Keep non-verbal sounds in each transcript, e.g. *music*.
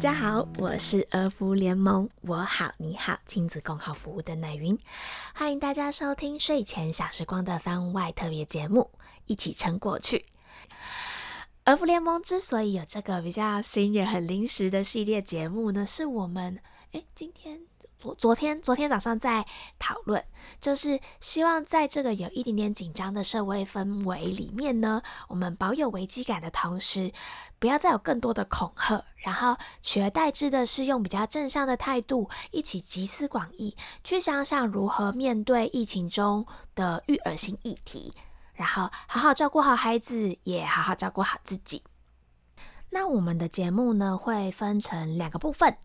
大家好，我是儿福联盟，我好你好亲子共好服务的奶云，欢迎大家收听睡前小时光的番外特别节目，一起撑过去。儿福联盟之所以有这个比较新也很临时的系列节目呢，是我们诶今天。昨昨天昨天早上在讨论，就是希望在这个有一点点紧张的社会氛围里面呢，我们保有危机感的同时，不要再有更多的恐吓，然后取而代之的是用比较正向的态度，一起集思广益，去想想如何面对疫情中的育儿性议题，然后好好照顾好孩子，也好好照顾好自己。那我们的节目呢，会分成两个部分。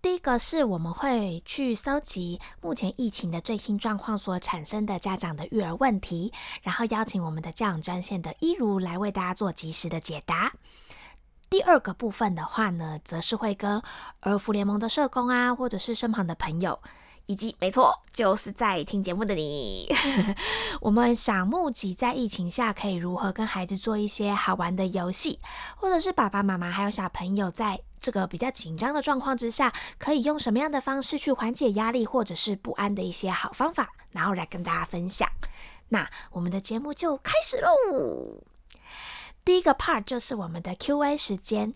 第一个是我们会去搜集目前疫情的最新状况所产生的家长的育儿问题，然后邀请我们的教养专线的一如来为大家做及时的解答。第二个部分的话呢，则是会跟儿福联盟的社工啊，或者是身旁的朋友。以及，没错，就是在听节目的你，*laughs* 我们想募集在疫情下可以如何跟孩子做一些好玩的游戏，或者是爸爸妈妈还有小朋友在这个比较紧张的状况之下，可以用什么样的方式去缓解压力或者是不安的一些好方法，然后来跟大家分享。那我们的节目就开始喽。第一个 part 就是我们的 Q&A 时间。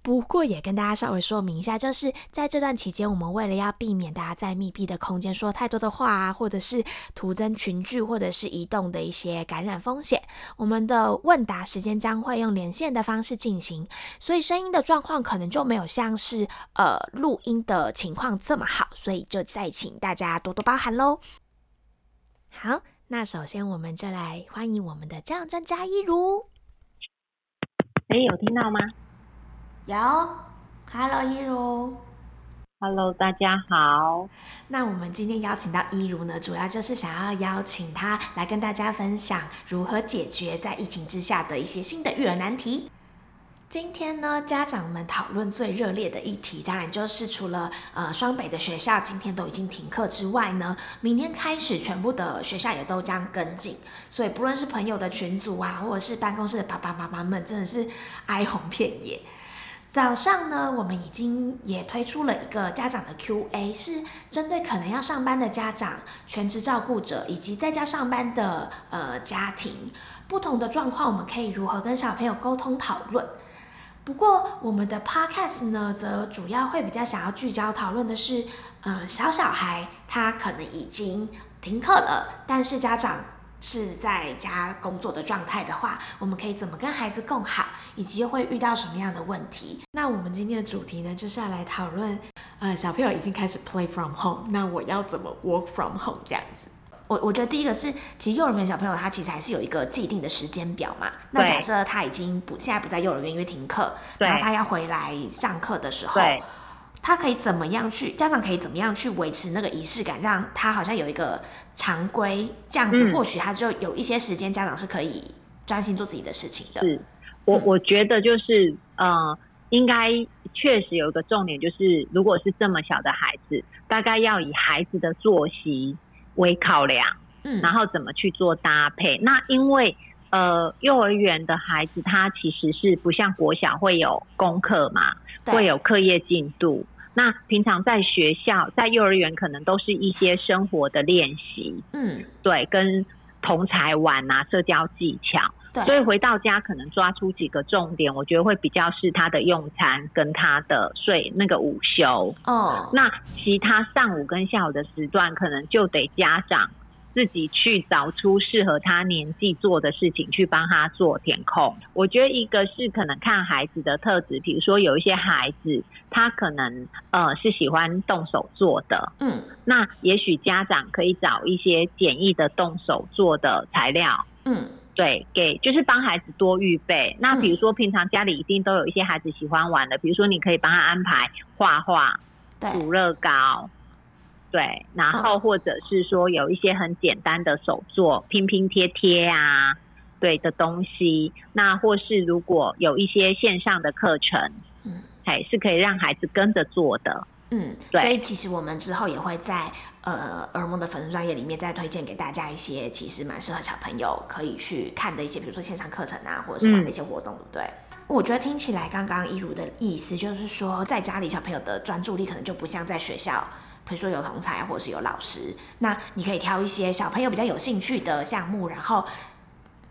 不过也跟大家稍微说明一下，就是在这段期间，我们为了要避免大家在密闭的空间说太多的话啊，或者是徒增群聚，或者是移动的一些感染风险，我们的问答时间将会用连线的方式进行，所以声音的状况可能就没有像是呃录音的情况这么好，所以就再请大家多多包涵喽。好，那首先我们就来欢迎我们的教专家一如。哎，有听到吗？有，Hello 一如，Hello 大家好。那我们今天邀请到一如呢，主要就是想要邀请他来跟大家分享如何解决在疫情之下的一些新的育儿难题。今天呢，家长们讨论最热烈的议题，当然就是除了呃双北的学校今天都已经停课之外呢，明天开始全部的学校也都将跟进。所以不论是朋友的群组啊，或者是办公室的爸爸妈妈们，真的是哀鸿遍野。早上呢，我们已经也推出了一个家长的 Q&A，是针对可能要上班的家长、全职照顾者以及在家上班的呃家庭不同的状况，我们可以如何跟小朋友沟通讨论。不过我们的 Podcast 呢，则主要会比较想要聚焦讨论的是，呃，小小孩他可能已经停课了，但是家长。是在家工作的状态的话，我们可以怎么跟孩子共好，以及又会遇到什么样的问题？那我们今天的主题呢，就是要来讨论，呃，小朋友已经开始 play from home，那我要怎么 work from home 这样子？我我觉得第一个是，其实幼儿园小朋友他其实还是有一个既定的时间表嘛。那假设他已经不现在不在幼儿园，因为停课，然后他要回来上课的时候。他可以怎么样去？家长可以怎么样去维持那个仪式感，让他好像有一个常规这样子，或许他就有一些时间，家长是可以专心做自己的事情的。是，我我觉得就是呃，应该确实有一个重点，就是如果是这么小的孩子，大概要以孩子的作息为考量，嗯，然后怎么去做搭配。那因为呃，幼儿园的孩子他其实是不像国小会有功课嘛。会有课业进度，那平常在学校、在幼儿园可能都是一些生活的练习，嗯，对，跟同才玩啊，社交技巧，对，所以回到家可能抓出几个重点，我觉得会比较是他的用餐跟他的睡那个午休，哦，那其他上午跟下午的时段，可能就得家长。自己去找出适合他年纪做的事情，去帮他做填空。我觉得一个是可能看孩子的特质，比如说有一些孩子他可能呃是喜欢动手做的，嗯，那也许家长可以找一些简易的动手做的材料，嗯，对，给就是帮孩子多预备。那比如说平常家里一定都有一些孩子喜欢玩的，比如说你可以帮他安排画画、煮乐高。对，然后或者是说有一些很简单的手作拼拼贴贴啊，对的东西，那或是如果有一些线上的课程，嗯，哎，是可以让孩子跟着做的，嗯，对。所以其实我们之后也会在呃儿梦的粉丝专业里面再推荐给大家一些其实蛮适合小朋友可以去看的一些，比如说线上课程啊，或者是玩的一些活动，对不对？我觉得听起来刚刚一如的意思就是说，在家里小朋友的专注力可能就不像在学校，比如说有同才或者是有老师，那你可以挑一些小朋友比较有兴趣的项目，然后。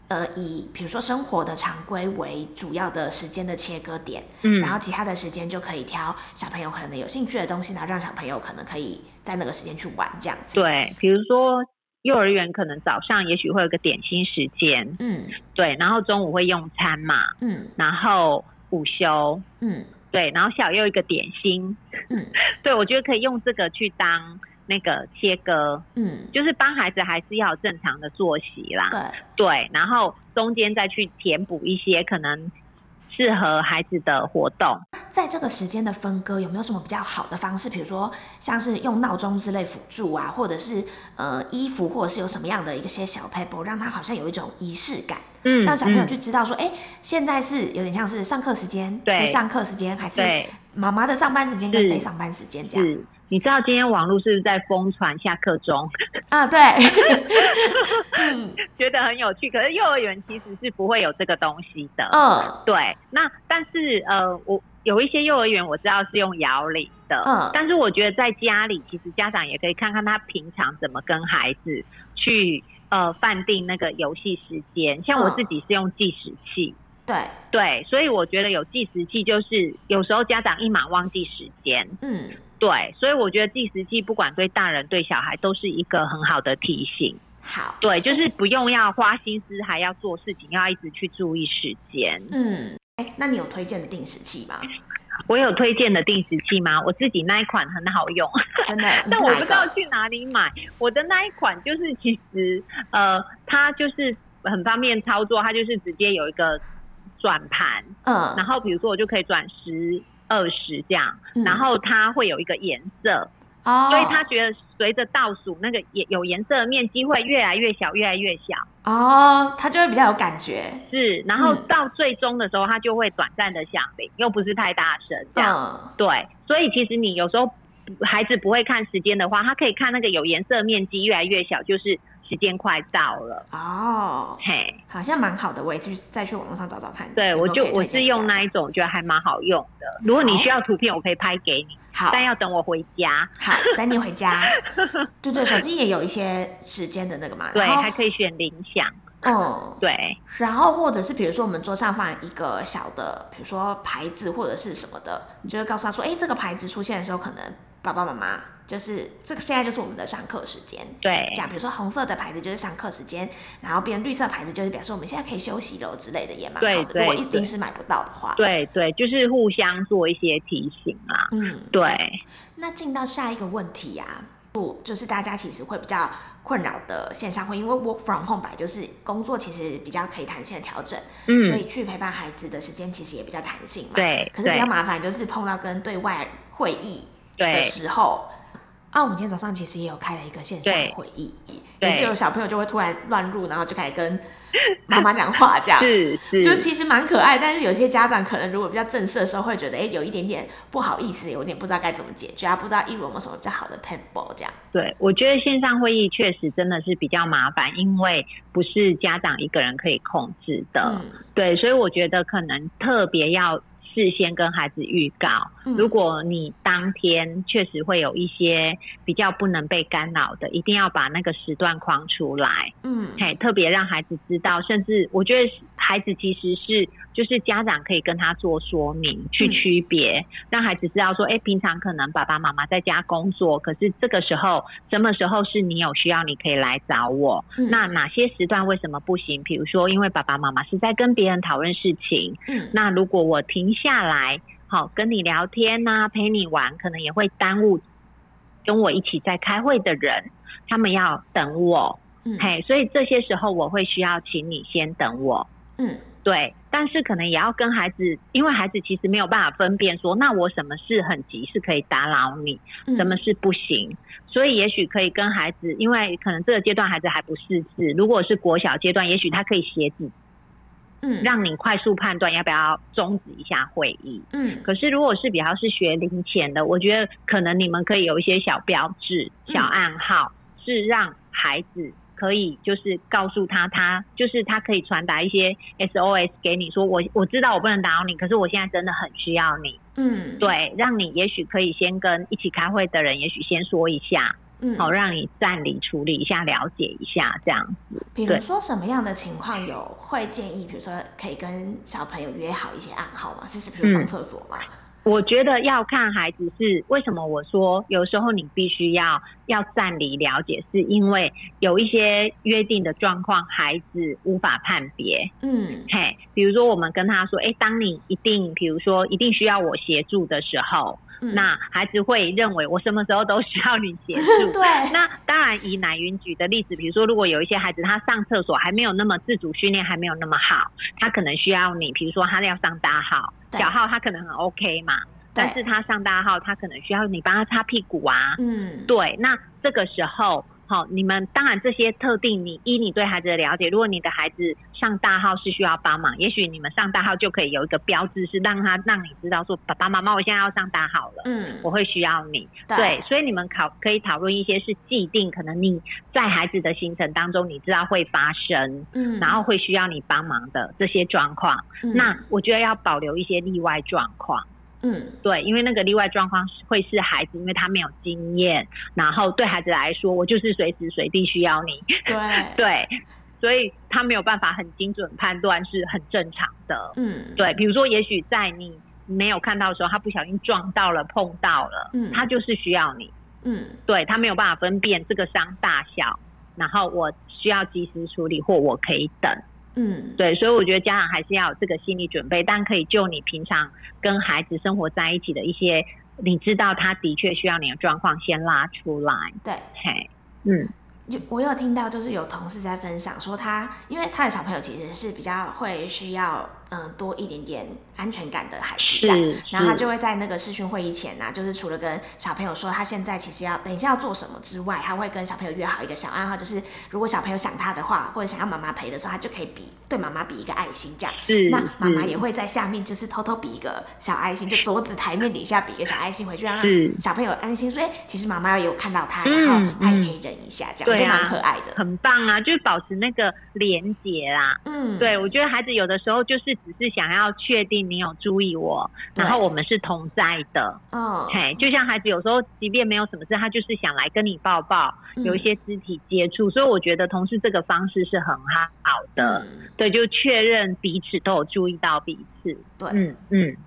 呃，以比如说生活的常规为主要的时间的切割点，嗯，然后其他的时间就可以挑小朋友可能有兴趣的东西，然后让小朋友可能可以在那个时间去玩这样子。对，比如说幼儿园可能早上也许会有个点心时间，嗯，对，然后中午会用餐嘛，嗯，然后午休，嗯，对，然后小又一个点心，嗯，*laughs* 对我觉得可以用这个去当。那个切割，嗯，就是帮孩子还是要正常的作息啦，对对，然后中间再去填补一些可能适合孩子的活动。在这个时间的分割，有没有什么比较好的方式？比如说像是用闹钟之类辅助啊，或者是呃衣服，或者是有什么样的一些小 paper，让他好像有一种仪式感，嗯，让小朋友去知道说，哎，现在是有点像是上课时间，对，上课时间还是妈妈的上班时间跟非上班时间这样。你知道今天网络是不是在疯传下课钟 *laughs* 啊？对，*laughs* 觉得很有趣。可是幼儿园其实是不会有这个东西的。嗯，对。那但是呃，我有一些幼儿园我知道是用摇铃的。嗯，但是我觉得在家里，其实家长也可以看看他平常怎么跟孩子去呃范定那个游戏时间。像我自己是用计时器。对对，所以我觉得有计时器，就是有时候家长一忙忘记时间。嗯。对，所以我觉得计时器不管对大人对小孩都是一个很好的提醒。好，对，就是不用要花心思，还要做事情，要一直去注意时间。嗯，哎，那你有推荐的定时器吗？我有推荐的定时器吗？我自己那一款很好用，真的。*laughs* 但我不知道去哪里买。我的那一款就是其实呃，它就是很方便操作，它就是直接有一个转盘，嗯，然后比如说我就可以转十。二十这样，然后它会有一个颜色，哦，所以他觉得随着倒数，那个颜有颜色的面积会越来越小，越来越小，哦，他就会比较有感觉，是，然后到最终的时候，他就会短暂的响铃，又不是太大声，这样，对，所以其实你有时候孩子不会看时间的话，他可以看那个有颜色面积越来越小，就是。时间快到了哦，嘿，好像蛮好的，我也去再去网络上找找看。对，我就我是用那一种，我觉得还蛮好用的。如果你需要图片，我可以拍给你。好，但要等我回家。好，等你回家。*laughs* 对对，手机也有一些时间的那个嘛。对，还可以选铃响。嗯，对。然后或者是比如说我们桌上放一个小的，比如说牌子或者是什么的，你就会告诉他说，哎，这个牌子出现的时候，可能爸爸妈妈。就是这个，现在就是我们的上课时间。对，这样，比如说红色的牌子就是上课时间，然后变绿色牌子就是表示我们现在可以休息了之类的，也蛮好的。如果一定是买不到的话，对对，就是互相做一些提醒啊。嗯，对。那进到下一个问题呀，不，就是大家其实会比较困扰的线上会，因为 work from home 本来就是工作其实比较可以弹性的调整，嗯，所以去陪伴孩子的时间其实也比较弹性嘛。对，可是比较麻烦就是碰到跟对外会议的时候。啊，我们今天早上其实也有开了一个线上会议，也是有小朋友就会突然乱入，然后就开始跟妈妈讲话，这样 *laughs* 是是，就其实蛮可爱。但是有些家长可能如果比较正式的时候，会觉得哎，有一点点不好意思，有点不知道该怎么解决啊，不知道一如有没有什么比较好的 p e n b a l l 这样。对，我觉得线上会议确实真的是比较麻烦，因为不是家长一个人可以控制的。对，所以我觉得可能特别要。事先跟孩子预告，如果你当天确实会有一些比较不能被干扰的，一定要把那个时段框出来。嗯，嘿，特别让孩子知道，甚至我觉得孩子其实是就是家长可以跟他做说明，去区别，让孩子知道说，哎，平常可能爸爸妈妈在家工作，可是这个时候什么时候是你有需要，你可以来找我。那哪些时段为什么不行？比如说，因为爸爸妈妈是在跟别人讨论事情。嗯，那如果我停。下来，好跟你聊天呐，陪你玩，可能也会耽误跟我一起在开会的人，他们要等我，嗯嘿，所以这些时候我会需要请你先等我，嗯，对，但是可能也要跟孩子，因为孩子其实没有办法分辨说，那我什么事很急是可以打扰你，什么事不行，所以也许可以跟孩子，因为可能这个阶段孩子还不识字，如果是国小阶段，也许他可以写字。嗯，让你快速判断要不要终止一下会议。嗯，可是如果是比较是学龄前的，我觉得可能你们可以有一些小标志、小暗号，是让孩子可以就是告诉他，他就是他可以传达一些 SOS 给你，说我我知道我不能打扰你，可是我现在真的很需要你。嗯，对，让你也许可以先跟一起开会的人，也许先说一下，嗯，好，让你暂理处理一下，了解一下这样子。比如说什么样的情况有会建议，比如说可以跟小朋友约好一些暗号吗？是比如上厕所吗？我觉得要看孩子是为什么。我说有时候你必须要要站离了解，是因为有一些约定的状况，孩子无法判别。嗯，嘿，比如说我们跟他说，哎，当你一定，比如说一定需要我协助的时候。那孩子会认为我什么时候都需要你协助。*laughs* 对。那当然，以奶云举的例子，比如说，如果有一些孩子他上厕所还没有那么自主训练，还没有那么好，他可能需要你，比如说他要上大号，小号他可能很 OK 嘛，但是他上大号，他可能需要你帮他擦屁股啊。嗯。对，那这个时候。好，你们当然这些特定，你依你对孩子的了解，如果你的孩子上大号是需要帮忙，也许你们上大号就可以有一个标志，是让他让你知道说，爸爸妈妈，我现在要上大号了，嗯，我会需要你，对，所以你们考可以讨论一些是既定，可能你在孩子的行程当中，你知道会发生，嗯，然后会需要你帮忙的这些状况，那我觉得要保留一些例外状况。嗯，对，因为那个例外状况会是孩子，因为他没有经验，然后对孩子来说，我就是随时随地需要你，对。*laughs* 对，所以他没有办法很精准判断是很正常的。嗯，对，比如说，也许在你没有看到的时候，他不小心撞到了、碰到了，嗯，他就是需要你，嗯，对他没有办法分辨这个伤大小，然后我需要及时处理，或我可以等。嗯，对，所以我觉得家长还是要有这个心理准备，但可以就你平常跟孩子生活在一起的一些，你知道他的确需要你的状况，先拉出来。对，嘿，嗯。有我有听到，就是有同事在分享说，他因为他的小朋友其实是比较会需要嗯多一点点安全感的孩子，这样，然后他就会在那个视讯会议前呢，就是除了跟小朋友说他现在其实要等一下要做什么之外，他会跟小朋友约好一个小暗号，就是如果小朋友想他的话，或者想要妈妈陪的时候，他就可以比对妈妈比一个爱心，这样，那妈妈也会在下面就是偷偷比一个小爱心，就桌子台面底下比一个小爱心回去，让小朋友安心，说哎，其实妈妈也有看到他，然后他也可以忍一下，这样。就蛮可爱的，很棒啊！就是保持那个连接啦。嗯，对，我觉得孩子有的时候就是只是想要确定你有注意我，然后我们是同在的。哦，嘿，就像孩子有时候即便没有什么事，他就是想来跟你抱抱，有一些肢体接触。所以我觉得同事这个方式是很好的。对，就确认彼此都有注意到彼此。对，嗯嗯。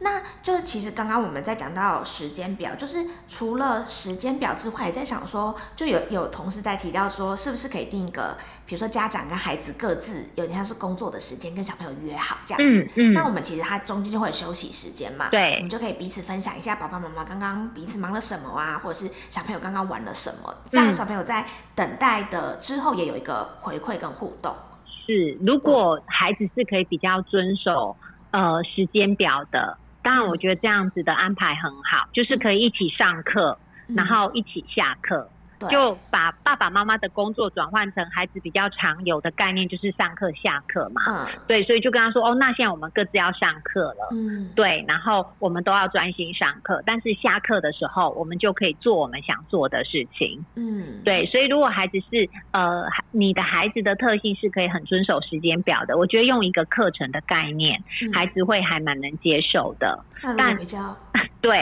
那就是其实刚刚我们在讲到时间表，就是除了时间表之外，也在想说，就有有同事在提到说，是不是可以定一个，比如说家长跟孩子各自有点像是工作的时间，跟小朋友约好这样子。嗯嗯。那我们其实他中间就会有休息时间嘛。对。我们就可以彼此分享一下爸爸妈妈刚刚彼此忙了什么啊，或者是小朋友刚刚玩了什么，让小朋友在等待的之后也有一个回馈跟互动。是，如果孩子是可以比较遵守呃时间表的。当然，我觉得这样子的安排很好，就是可以一起上课，然后一起下课。就把爸爸妈妈的工作转换成孩子比较常有的概念，就是上课下课嘛。嗯，对，所以就跟他说，哦，那现在我们各自要上课了。嗯，对，然后我们都要专心上课，但是下课的时候，我们就可以做我们想做的事情。嗯，对，所以如果孩子是呃，你的孩子的特性是可以很遵守时间表的，我觉得用一个课程的概念，孩子会还蛮能接受的。但比较对，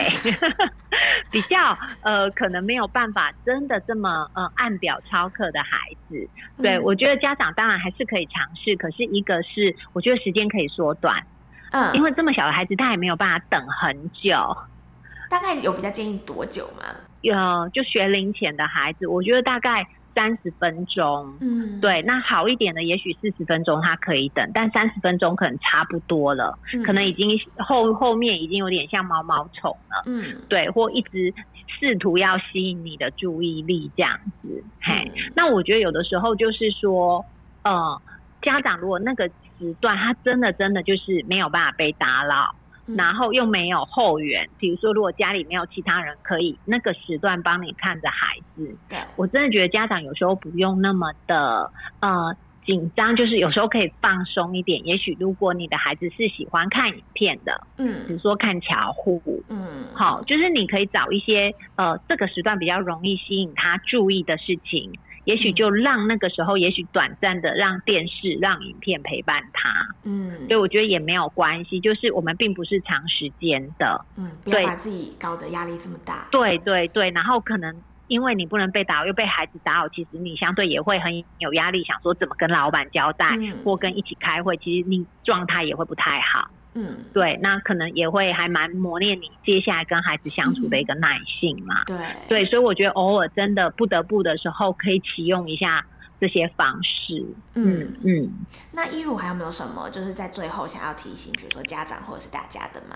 *laughs* 比较呃，可能没有办法真的。这么呃按表操课的孩子，对我觉得家长当然还是可以尝试，可是一个是我觉得时间可以缩短，嗯，因为这么小的孩子他也没有办法等很久，大概有比较建议多久吗？有就学龄前的孩子，我觉得大概。三十分钟，嗯，对，那好一点的，也许四十分钟他可以等，但三十分钟可能差不多了，可能已经后后面已经有点像毛毛虫了，嗯，对，或一直试图要吸引你的注意力这样子，嘿，那我觉得有的时候就是说，呃，家长如果那个时段他真的真的就是没有办法被打扰。然后又没有后援，比如说，如果家里没有其他人可以那个时段帮你看着孩子，对。我真的觉得家长有时候不用那么的呃紧张，就是有时候可以放松一点。也许如果你的孩子是喜欢看影片的，嗯，比如说看巧虎，嗯，好，就是你可以找一些呃这个时段比较容易吸引他注意的事情。也许就让那个时候，也许短暂的让电视、让影片陪伴他。嗯，所以我觉得也没有关系，就是我们并不是长时间的。嗯，不要把自己搞得压力这么大。对对对，然后可能因为你不能被打扰，又被孩子打扰，其实你相对也会很有压力，想说怎么跟老板交代，或跟一起开会，其实你状态也会不太好。嗯，对，那可能也会还蛮磨练你接下来跟孩子相处的一个耐性嘛。对，对，所以我觉得偶尔真的不得不的时候，可以启用一下这些方式。嗯嗯。那一如还有没有什么就是在最后想要提醒，比如说家长或者是大家的吗？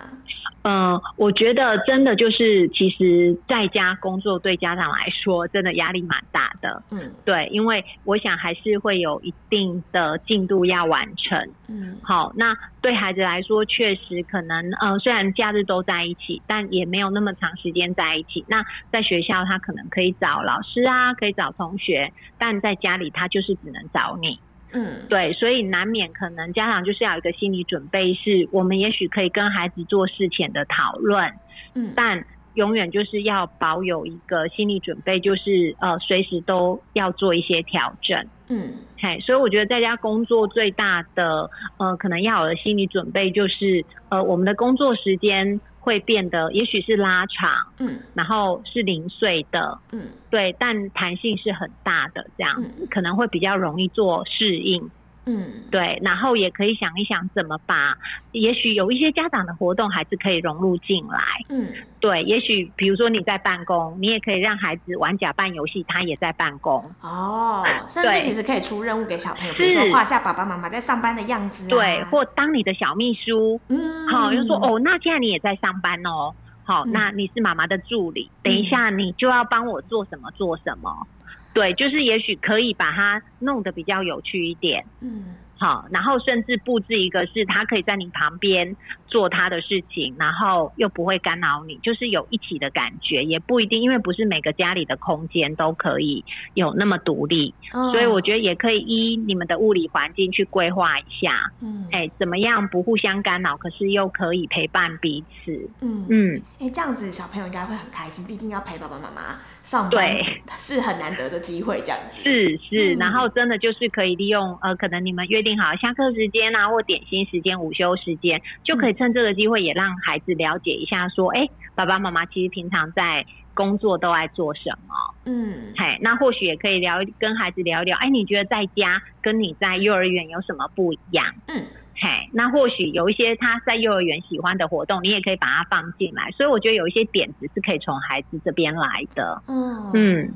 嗯，我觉得真的就是，其实在家工作对家长来说，真的压力蛮大的。嗯，对，因为我想还是会有一定的进度要完成。嗯，好，那对孩子来说，确实可能，呃，虽然假日都在一起，但也没有那么长时间在一起。那在学校，他可能可以找老师啊，可以找同学，但在家里，他就是只能找你。嗯，对，所以难免可能家长就是要有一个心理准备，是我们也许可以跟孩子做事前的讨论，嗯，但永远就是要保有一个心理准备，就是呃，随时都要做一些调整，嗯，嘿，所以我觉得在家工作最大的呃，可能要有的心理准备就是呃，我们的工作时间。会变得，也许是拉长，嗯，然后是零碎的，嗯，对，但弹性是很大的，这样可能会比较容易做适应。嗯，对，然后也可以想一想怎么把，也许有一些家长的活动还是可以融入进来。嗯，对，也许比如说你在办公，你也可以让孩子玩假扮游戏，他也在办公。哦，甚至其实可以出任务给小朋友，比如说画下爸爸妈妈在上班的样子。对，或当你的小秘书。嗯，好，就说哦，那现在你也在上班哦。好，那你是妈妈的助理，等一下你就要帮我做什么做什么。对，就是也许可以把它弄得比较有趣一点。嗯。好，然后甚至布置一个是他可以在你旁边做他的事情，然后又不会干扰你，就是有一起的感觉，也不一定，因为不是每个家里的空间都可以有那么独立，所以我觉得也可以依你们的物理环境去规划一下，嗯，哎，怎么样不互相干扰，可是又可以陪伴彼此，嗯。嗯，哎，这样子小朋友应该会很开心，毕竟要陪爸爸妈妈上班，对，*laughs* 是很难得的机会，这样子，是是，然后真的就是可以利用，呃，可能你们约定。好，下课时间啊，或点心时间、午休时间，就可以趁这个机会也让孩子了解一下，说，哎，爸爸妈妈其实平常在工作都爱做什么？嗯，嘿，那或许也可以聊，跟孩子聊聊，哎，你觉得在家跟你在幼儿园有什么不一样？嗯，嘿，那或许有一些他在幼儿园喜欢的活动，你也可以把它放进来。所以我觉得有一些点子是可以从孩子这边来的。嗯嗯，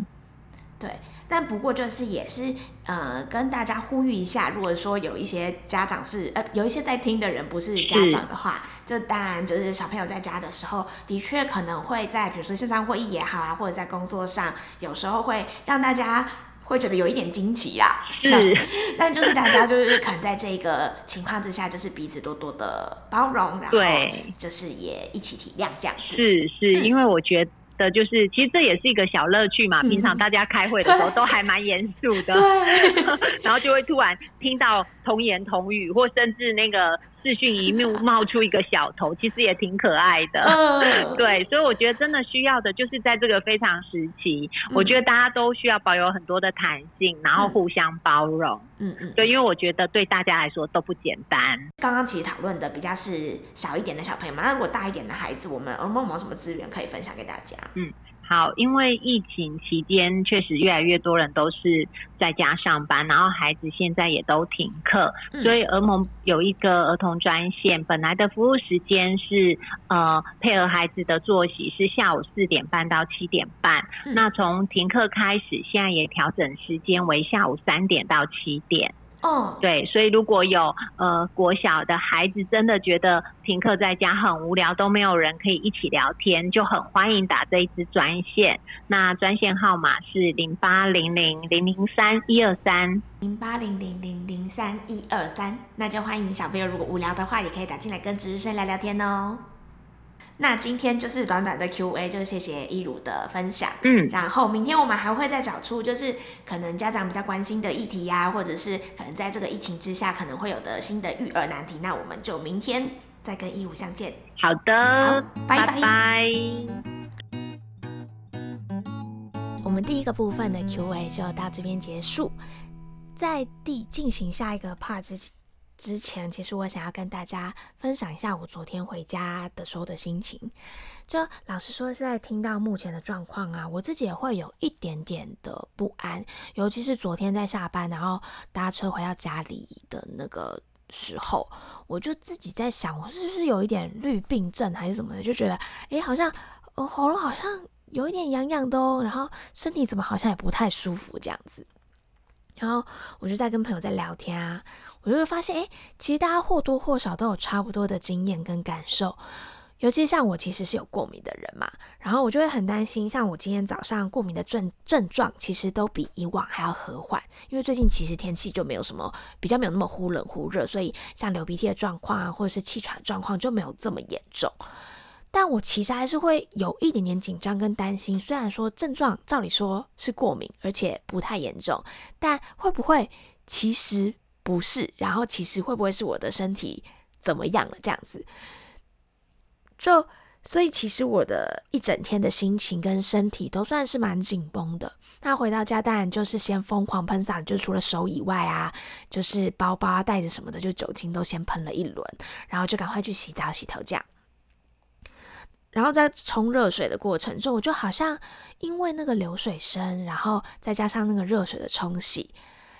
对。但不过就是也是呃跟大家呼吁一下，如果说有一些家长是呃有一些在听的人不是家长的话，就当然就是小朋友在家的时候，的确可能会在比如说线上会议也好啊，或者在工作上，有时候会让大家会觉得有一点惊奇啦。是，*laughs* 但就是大家就是可能在这个情况之下，就是彼此多多的包容，然后就是也一起体谅这样子。是是，因为我觉得。的就是，其实这也是一个小乐趣嘛。平常大家开会的时候都还蛮严肃的，*laughs* 然后就会突然听到童言童语，或甚至那个。视讯一幕 *laughs* 冒出一个小头，其实也挺可爱的。*laughs* 对，所以我觉得真的需要的就是在这个非常时期，我觉得大家都需要保有很多的弹性，然后互相包容。嗯嗯，对，因为我觉得对大家来说都不简单。刚刚其实讨论的比较是小一点的小朋友嘛，那如果大一点的孩子，我们有没有什么资源可以分享给大家？嗯。好，因为疫情期间确实越来越多人都是在家上班，然后孩子现在也都停课，所以儿盟有一个儿童专线，本来的服务时间是呃配合孩子的作息是下午四点半到七点半，那从停课开始，现在也调整时间为下午三点到七点。哦，对，所以如果有呃国小的孩子真的觉得停课在家很无聊，都没有人可以一起聊天，就很欢迎打这一支专线。那专线号码是零八零零零零三一二三零八零零零零三一二三，那就欢迎小朋友如果无聊的话，也可以打进来跟值日生聊聊天哦。那今天就是短短的 Q&A，就谢谢一如的分享。嗯，然后明天我们还会再找出，就是可能家长比较关心的议题呀，或者是可能在这个疫情之下可能会有的新的育儿难题。那我们就明天再跟一如相见。好的，拜拜。我们第一个部分的 Q&A 就到这边结束。在第进行下一个 part 之之前，其实我想要跟大家分享一下我昨天回家的时候的心情。就老实说，现在听到目前的状况啊，我自己也会有一点点的不安，尤其是昨天在下班然后搭车回到家里的那个时候，我就自己在想，我是不是有一点绿病症还是什么的，就觉得，诶，好像呃喉咙好像。有一点痒痒的哦，然后身体怎么好像也不太舒服这样子，然后我就在跟朋友在聊天啊，我就会发现，哎，其实大家或多或少都有差不多的经验跟感受，尤其像我其实是有过敏的人嘛，然后我就会很担心，像我今天早上过敏的症症状，其实都比以往还要和缓，因为最近其实天气就没有什么比较没有那么忽冷忽热，所以像流鼻涕的状况啊，或者是气喘状况就没有这么严重。但我其实还是会有一点点紧张跟担心，虽然说症状照理说是过敏，而且不太严重，但会不会其实不是？然后其实会不会是我的身体怎么样了？这样子，就所以其实我的一整天的心情跟身体都算是蛮紧绷的。那回到家当然就是先疯狂喷洒，就除了手以外啊，就是包包啊、袋子什么的，就酒精都先喷了一轮，然后就赶快去洗澡、洗头这样。然后在冲热水的过程中，我就好像因为那个流水声，然后再加上那个热水的冲洗，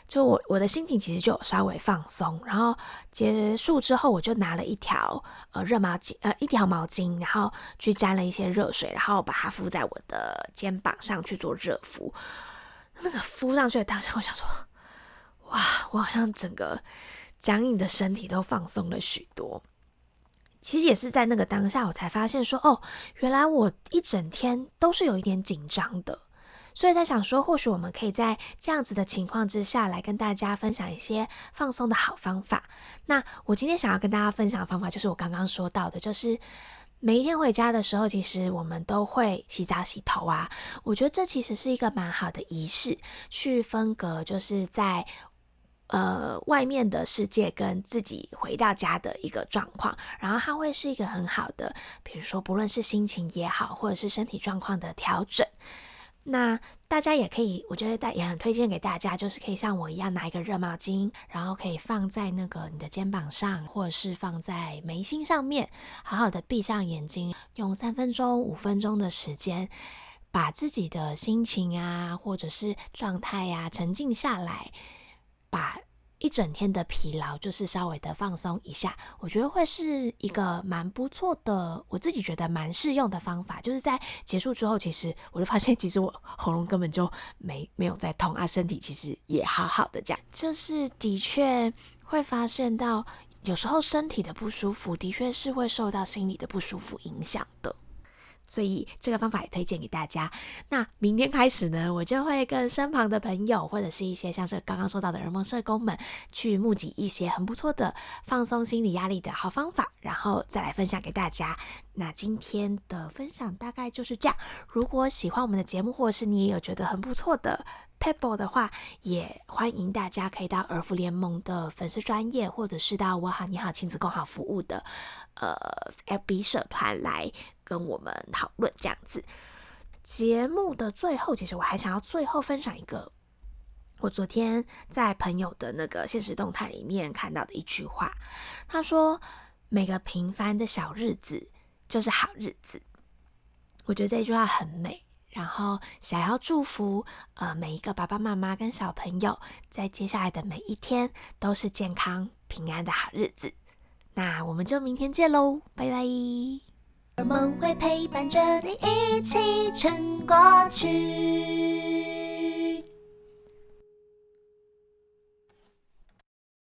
就我我的心情其实就稍微放松。然后结束之后，我就拿了一条呃热毛巾，呃一条毛巾，然后去沾了一些热水，然后把它敷在我的肩膀上去做热敷。那个敷上去的当下，我想说，哇，我好像整个僵硬的身体都放松了许多。其实也是在那个当下，我才发现说，哦，原来我一整天都是有一点紧张的，所以在想说，或许我们可以在这样子的情况之下来跟大家分享一些放松的好方法。那我今天想要跟大家分享的方法，就是我刚刚说到的，就是每一天回家的时候，其实我们都会洗澡洗头啊。我觉得这其实是一个蛮好的仪式，去分隔，就是在。呃，外面的世界跟自己回到家的一个状况，然后它会是一个很好的，比如说不论是心情也好，或者是身体状况的调整。那大家也可以，我觉得大也很推荐给大家，就是可以像我一样拿一个热毛巾，然后可以放在那个你的肩膀上，或者是放在眉心上面，好好的闭上眼睛，用三分钟、五分钟的时间，把自己的心情啊，或者是状态呀沉静下来。把一整天的疲劳，就是稍微的放松一下，我觉得会是一个蛮不错的，我自己觉得蛮适用的方法。就是在结束之后，其实我就发现，其实我喉咙根本就没没有在痛啊，身体其实也好好的。这样就是的确会发现到，有时候身体的不舒服，的确是会受到心理的不舒服影响的。所以这个方法也推荐给大家。那明天开始呢，我就会跟身旁的朋友，或者是一些像是刚刚说到的人梦社工们，去募集一些很不错的放松心理压力的好方法，然后再来分享给大家。那今天的分享大概就是这样。如果喜欢我们的节目，或者是你也有觉得很不错的，Pebble 的话，也欢迎大家可以到儿福联盟的粉丝专业，或者是到我好你好亲子共好服务的呃 FB 社团来跟我们讨论这样子。节目的最后，其实我还想要最后分享一个我昨天在朋友的那个现实动态里面看到的一句话，他说：“每个平凡的小日子就是好日子。”我觉得这句话很美。然后想要祝福呃每一个爸爸妈妈跟小朋友，在接下来的每一天都是健康平安的好日子。那我们就明天见喽，拜拜。而梦会陪伴着你一起撑过去。